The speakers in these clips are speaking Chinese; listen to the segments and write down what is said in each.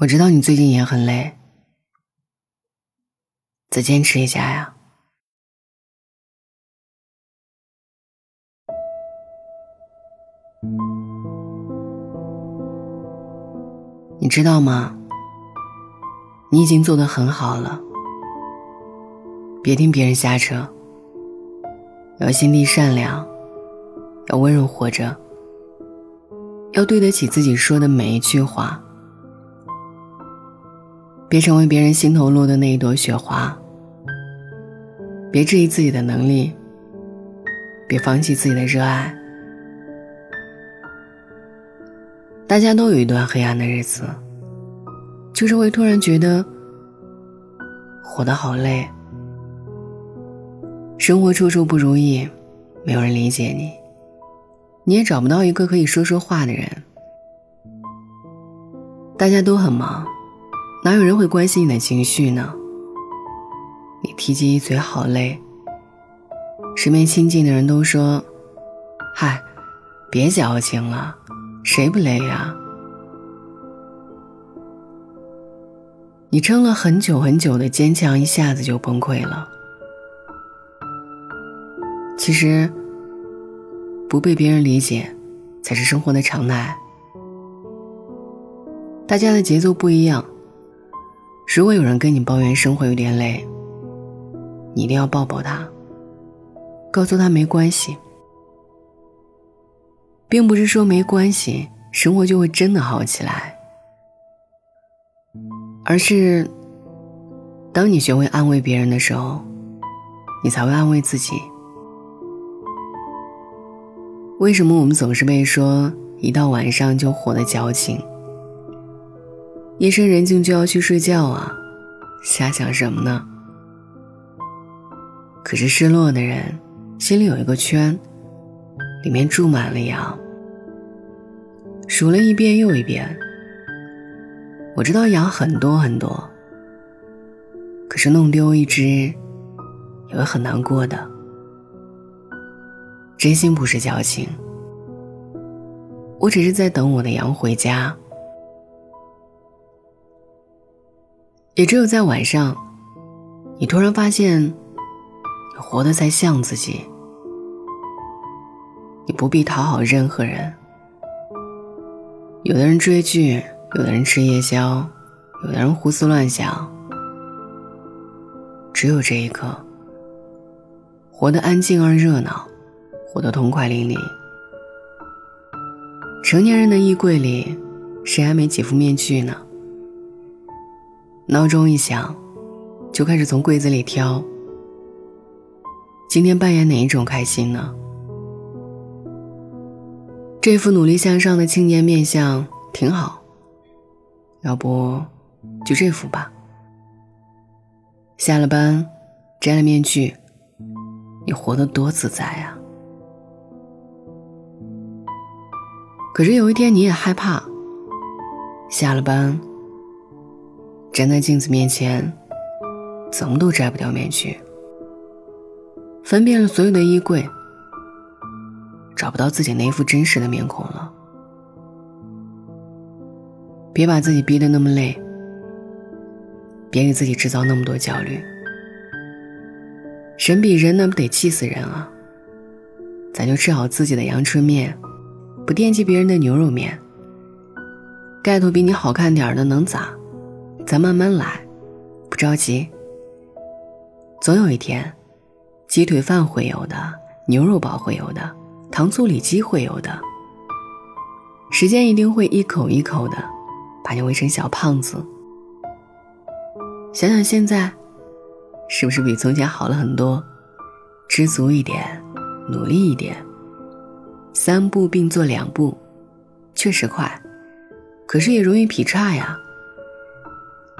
我知道你最近也很累，再坚持一下呀。你知道吗？你已经做得很好了。别听别人瞎扯，要心地善良，要温柔活着，要对得起自己说的每一句话。别成为别人心头落的那一朵雪花。别质疑自己的能力，别放弃自己的热爱。大家都有一段黑暗的日子，就是会突然觉得活得好累，生活处处不如意，没有人理解你，你也找不到一个可以说说话的人。大家都很忙。哪有人会关心你的情绪呢？你提及一嘴好累，身边亲近的人都说：“嗨，别矫情了，谁不累呀？”你撑了很久很久的坚强，一下子就崩溃了。其实，不被别人理解，才是生活的常态。大家的节奏不一样。如果有人跟你抱怨生活有点累，你一定要抱抱他，告诉他没关系，并不是说没关系，生活就会真的好起来，而是当你学会安慰别人的时候，你才会安慰自己。为什么我们总是被说一到晚上就活得矫情？夜深人静就要去睡觉啊，瞎想什么呢？可是失落的人心里有一个圈，里面住满了羊，数了一遍又一遍。我知道羊很多很多，可是弄丢一只也会很难过的。真心不是矫情，我只是在等我的羊回家。也只有在晚上，你突然发现，你活得才像自己。你不必讨好任何人。有的人追剧，有的人吃夜宵，有的人胡思乱想。只有这一刻，活得安静而热闹，活得痛快淋漓。成年人的衣柜里，谁还没几副面具呢？闹钟一响，就开始从柜子里挑。今天扮演哪一种开心呢？这副努力向上的青年面相挺好，要不就这副吧。下了班，摘了面具，你活得多自在啊！可是有一天你也害怕，下了班。站在镜子面前，怎么都摘不掉面具。翻遍了所有的衣柜，找不到自己那副真实的面孔了。别把自己逼得那么累，别给自己制造那么多焦虑。人比人那不得气死人啊！咱就吃好自己的阳春面，不惦记别人的牛肉面。盖头比你好看点的能咋？咱慢慢来，不着急。总有一天，鸡腿饭会有的，牛肉堡会有的，糖醋里脊会有的。时间一定会一口一口的把你喂成小胖子。想想现在，是不是比从前好了很多？知足一点，努力一点。三步并作两步，确实快，可是也容易劈叉呀。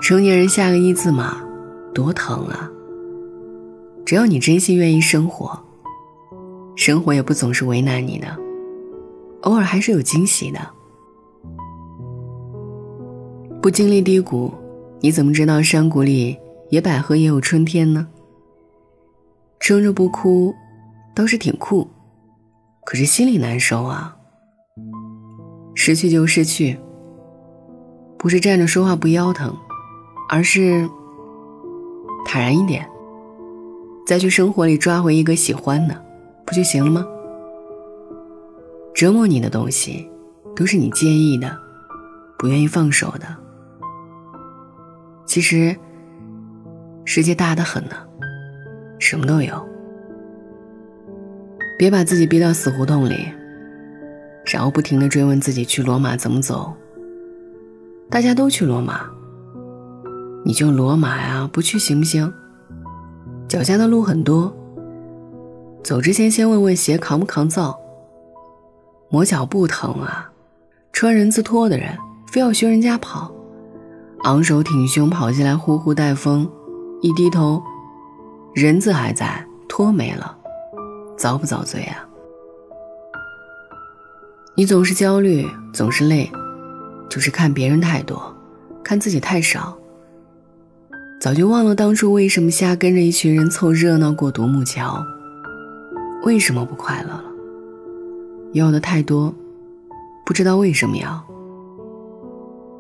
成年人下个一字马，多疼啊！只要你真心愿意生活，生活也不总是为难你的，偶尔还是有惊喜的。不经历低谷，你怎么知道山谷里野百合也有春天呢？撑着不哭，倒是挺酷，可是心里难受啊。失去就失去，不是站着说话不腰疼，而是坦然一点，再去生活里抓回一个喜欢的，不就行了吗？折磨你的东西，都是你介意的，不愿意放手的。其实，世界大得很呢，什么都有。别把自己逼到死胡同里，然后不停的追问自己去罗马怎么走。大家都去罗马，你就罗马呀，不去行不行？脚下的路很多，走之前先问问鞋扛不扛造。磨脚不疼啊，穿人字拖的人非要学人家跑，昂首挺胸跑进来呼呼带风，一低头，人字还在，拖没了，遭不遭罪啊？你总是焦虑，总是累，就是看别人太多，看自己太少，早就忘了当初为什么瞎跟着一群人凑热闹过独木桥，为什么不快乐了？要的太多，不知道为什么要。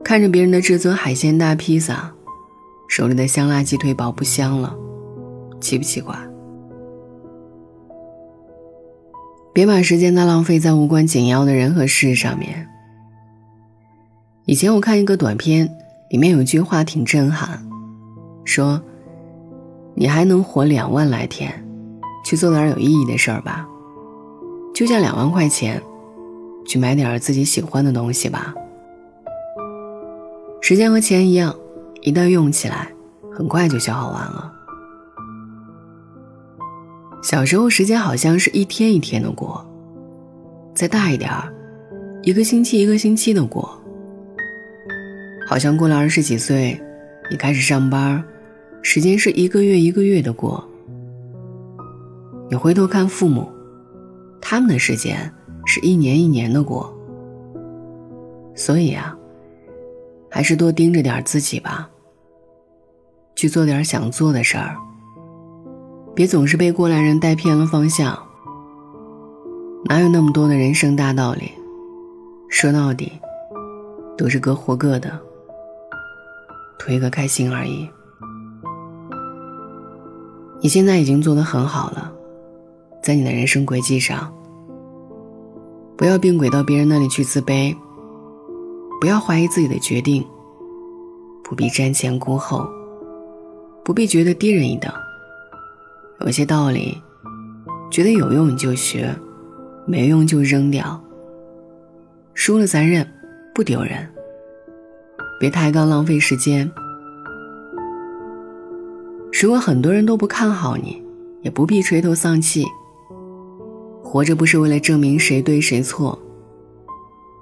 看着别人的至尊海鲜大披萨，手里的香辣鸡腿堡不香了，奇不奇怪？别把时间再浪费在无关紧要的人和事上面。以前我看一个短片，里面有句话挺震撼，说：“你还能活两万来天，去做点有意义的事儿吧。”就像两万块钱，去买点自己喜欢的东西吧。时间和钱一样，一旦用起来，很快就消耗完了。小时候，时间好像是一天一天的过，再大一点儿，一个星期一个星期的过。好像过了二十几岁，你开始上班，时间是一个月一个月的过。你回头看父母。他们的时间是一年一年的过，所以啊，还是多盯着点自己吧。去做点想做的事儿，别总是被过来人带偏了方向。哪有那么多的人生大道理？说到底，都是各活各的，图一个开心而已。你现在已经做得很好了。在你的人生轨迹上，不要并轨到别人那里去自卑，不要怀疑自己的决定，不必瞻前顾后，不必觉得低人一等。有些道理，觉得有用你就学，没用就扔掉。输了咱认，不丢人。别抬杠浪费时间。如果很多人都不看好你，也不必垂头丧气。活着不是为了证明谁对谁错，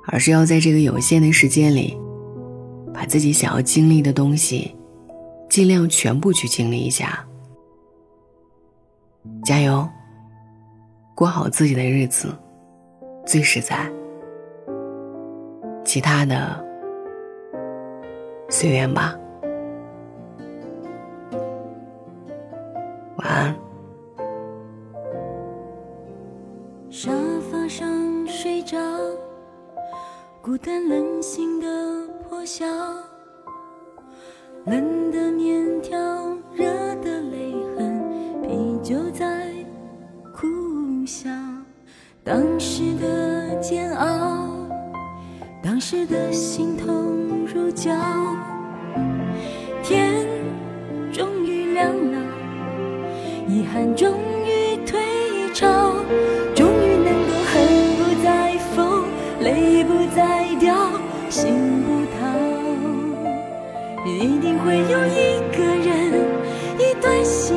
而是要在这个有限的时间里，把自己想要经历的东西，尽量全部去经历一下。加油，过好自己的日子，最实在。其他的，随缘吧。当时的煎熬，当时的心痛如绞。天终于亮了，遗憾终于退潮。终于能够恨不再疯泪不再掉，心不逃，一定会有一个人，一段新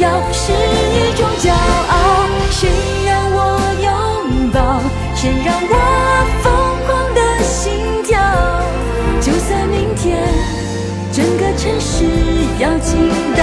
要是一种骄傲。谁让我拥抱？谁让我疯狂的心跳？就算明天整个城市要倾倒，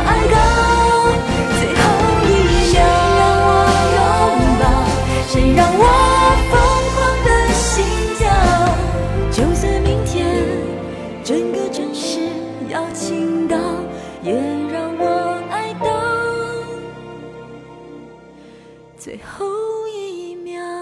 后一秒。